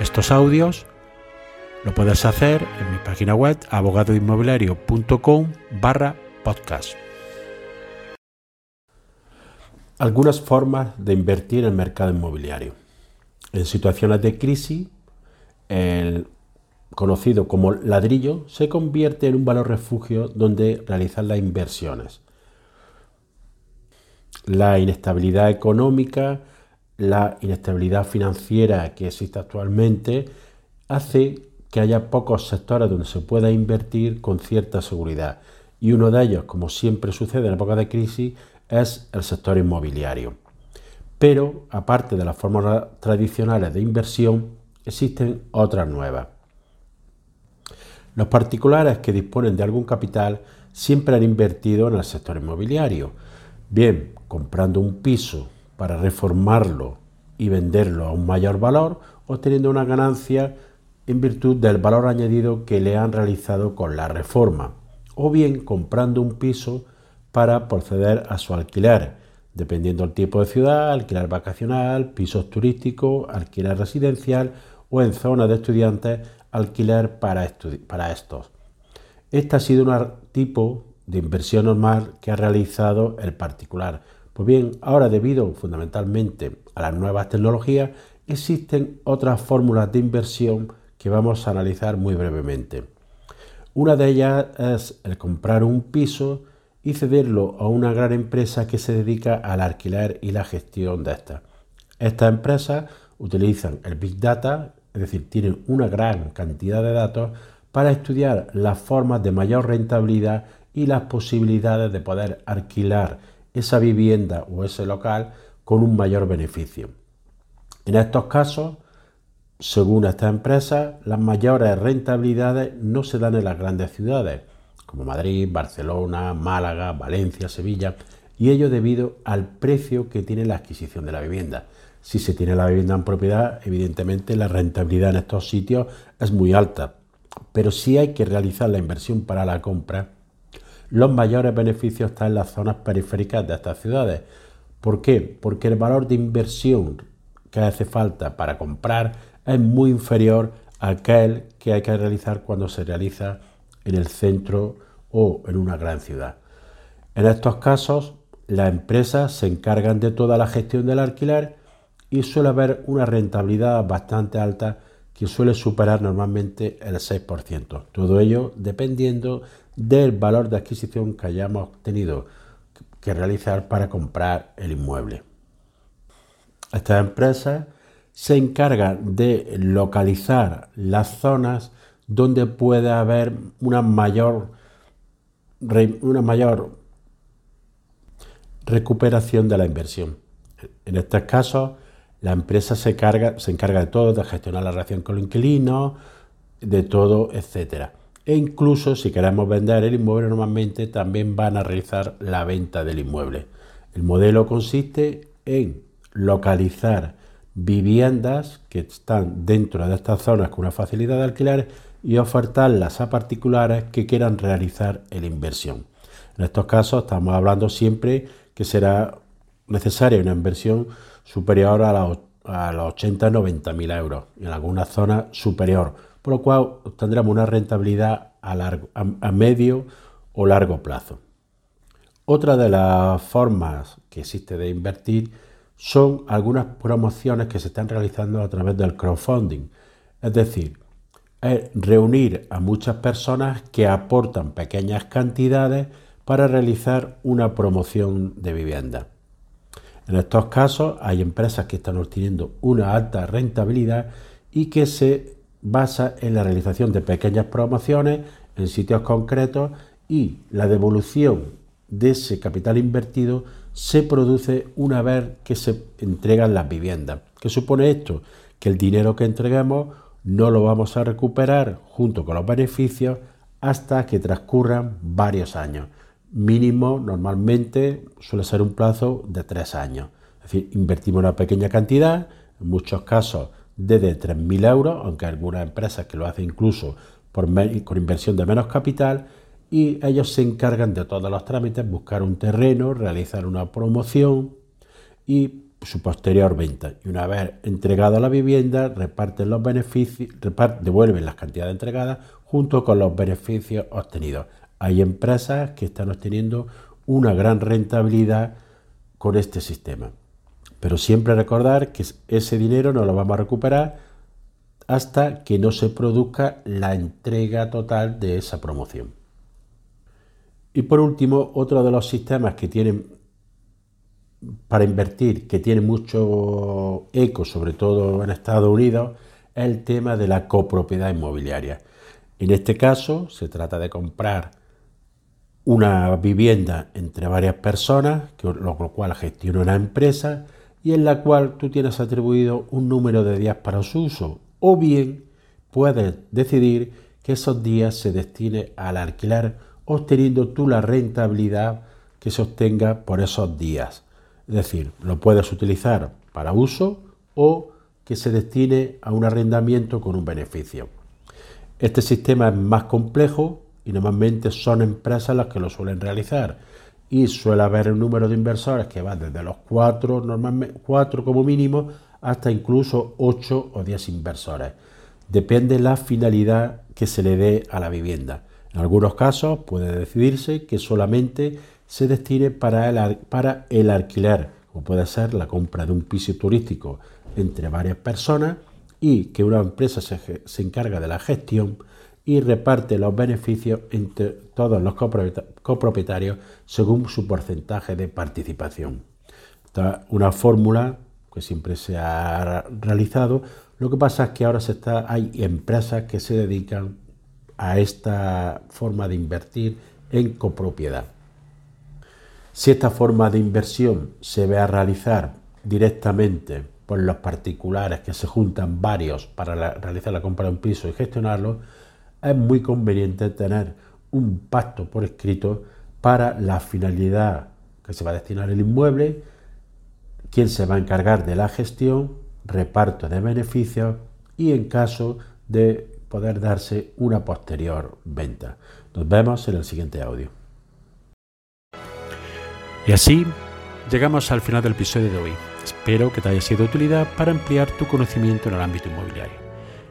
estos audios, lo puedes hacer en mi página web abogadoinmobiliario.com barra podcast. Algunas formas de invertir en el mercado inmobiliario. En situaciones de crisis, el conocido como ladrillo se convierte en un valor refugio donde realizar las inversiones. La inestabilidad económica, la inestabilidad financiera que existe actualmente hace que haya pocos sectores donde se pueda invertir con cierta seguridad. Y uno de ellos, como siempre sucede en época de crisis, es el sector inmobiliario. Pero, aparte de las formas tradicionales de inversión, existen otras nuevas. Los particulares que disponen de algún capital siempre han invertido en el sector inmobiliario, bien comprando un piso para reformarlo y venderlo a un mayor valor, obteniendo una ganancia en virtud del valor añadido que le han realizado con la reforma, o bien comprando un piso para proceder a su alquiler, dependiendo del tipo de ciudad, alquiler vacacional, pisos turísticos, alquiler residencial o en zonas de estudiantes, alquiler para, para estos. Este ha sido un tipo de inversión normal que ha realizado el particular, pues bien, ahora debido fundamentalmente a las nuevas tecnologías, existen otras fórmulas de inversión que vamos a analizar muy brevemente. Una de ellas es el comprar un piso y cederlo a una gran empresa que se dedica al alquiler y la gestión de estas. Estas empresas utilizan el Big Data, es decir, tienen una gran cantidad de datos para estudiar las formas de mayor rentabilidad y las posibilidades de poder alquilar esa vivienda o ese local con un mayor beneficio. En estos casos, según esta empresa, las mayores rentabilidades no se dan en las grandes ciudades, como Madrid, Barcelona, Málaga, Valencia, Sevilla, y ello debido al precio que tiene la adquisición de la vivienda. Si se tiene la vivienda en propiedad, evidentemente la rentabilidad en estos sitios es muy alta, pero si hay que realizar la inversión para la compra, los mayores beneficios están en las zonas periféricas de estas ciudades. ¿Por qué? Porque el valor de inversión que hace falta para comprar es muy inferior a aquel que hay que realizar cuando se realiza en el centro o en una gran ciudad. En estos casos, las empresas se encargan de toda la gestión del alquiler y suele haber una rentabilidad bastante alta que suele superar normalmente el 6%. Todo ello dependiendo del valor de adquisición que hayamos tenido que realizar para comprar el inmueble. Estas empresas se encargan de localizar las zonas donde puede haber una mayor, una mayor recuperación de la inversión. En estos casos, la empresa se, se encarga de todo, de gestionar la relación con el inquilino, de todo, etcétera e incluso si queremos vender el inmueble normalmente también van a realizar la venta del inmueble. El modelo consiste en localizar viviendas que están dentro de estas zonas con una facilidad de alquiler y ofertarlas a particulares que quieran realizar la inversión. En estos casos estamos hablando siempre que será necesaria una inversión superior a, los 80-90 mil euros, en algunas zonas superior por lo cual obtendremos una rentabilidad a, medio o largo plazo. Otra de las formas que existe de invertir son algunas promociones que se están realizando a través del crowdfunding, es decir, reunir a muchas personas que aportan pequeñas cantidades para realizar una promoción de vivienda. En estos casos hay empresas que están obteniendo una alta rentabilidad y que se basa en la realización de pequeñas promociones en sitios concretos y la devolución de ese capital invertido se produce una vez que se entregan las viviendas. ¿Qué supone esto? Que el dinero que entreguemos no lo vamos a recuperar junto con los beneficios hasta que transcurran varios años. Mínimo, normalmente, suele ser un plazo de tres años. Es decir, invertimos una pequeña cantidad, en muchos casos desde 3.000 euros, aunque algunas empresas que lo hacen incluso con inversión de menos capital, y ellos se encargan de todos los trámites, buscar un terreno, realizar una promoción y su posterior venta. Y una vez entregada la vivienda, reparten los beneficios, devuelven las cantidades entregadas junto con los beneficios obtenidos. Hay empresas que están obteniendo una gran rentabilidad con este sistema. Pero siempre recordar que ese dinero no lo vamos a recuperar hasta que no se produzca la entrega total de esa promoción. Y por último, otro de los sistemas que tienen para invertir, que tiene mucho eco, sobre todo en Estados Unidos, es el tema de la copropiedad inmobiliaria. En este caso, se trata de comprar una vivienda entre varias personas, que, lo cual gestiona una empresa, y en la cual tú tienes atribuido un número de días para su uso, o bien puedes decidir que esos días se destine al alquiler, obteniendo tú la rentabilidad que se obtenga por esos días. Es decir, lo puedes utilizar para uso o que se destine a un arrendamiento con un beneficio. Este sistema es más complejo y normalmente son empresas las que lo suelen realizar y suele haber un número de inversores que va desde los cuatro, normalmente cuatro como mínimo, hasta incluso ocho o diez inversores. Depende la finalidad que se le dé a la vivienda. En algunos casos puede decidirse que solamente se destine para el, para el alquiler, o puede ser la compra de un piso turístico entre varias personas y que una empresa se, se encarga de la gestión y reparte los beneficios entre todos los copropietarios según su porcentaje de participación. Esta una fórmula que siempre se ha realizado. Lo que pasa es que ahora se está, hay empresas que se dedican a esta forma de invertir en copropiedad. Si esta forma de inversión se ve a realizar directamente por los particulares que se juntan varios para realizar la compra de un piso y gestionarlo, es muy conveniente tener un pacto por escrito para la finalidad que se va a destinar el inmueble, quién se va a encargar de la gestión, reparto de beneficios y en caso de poder darse una posterior venta. Nos vemos en el siguiente audio. Y así llegamos al final del episodio de hoy. Espero que te haya sido de utilidad para ampliar tu conocimiento en el ámbito inmobiliario.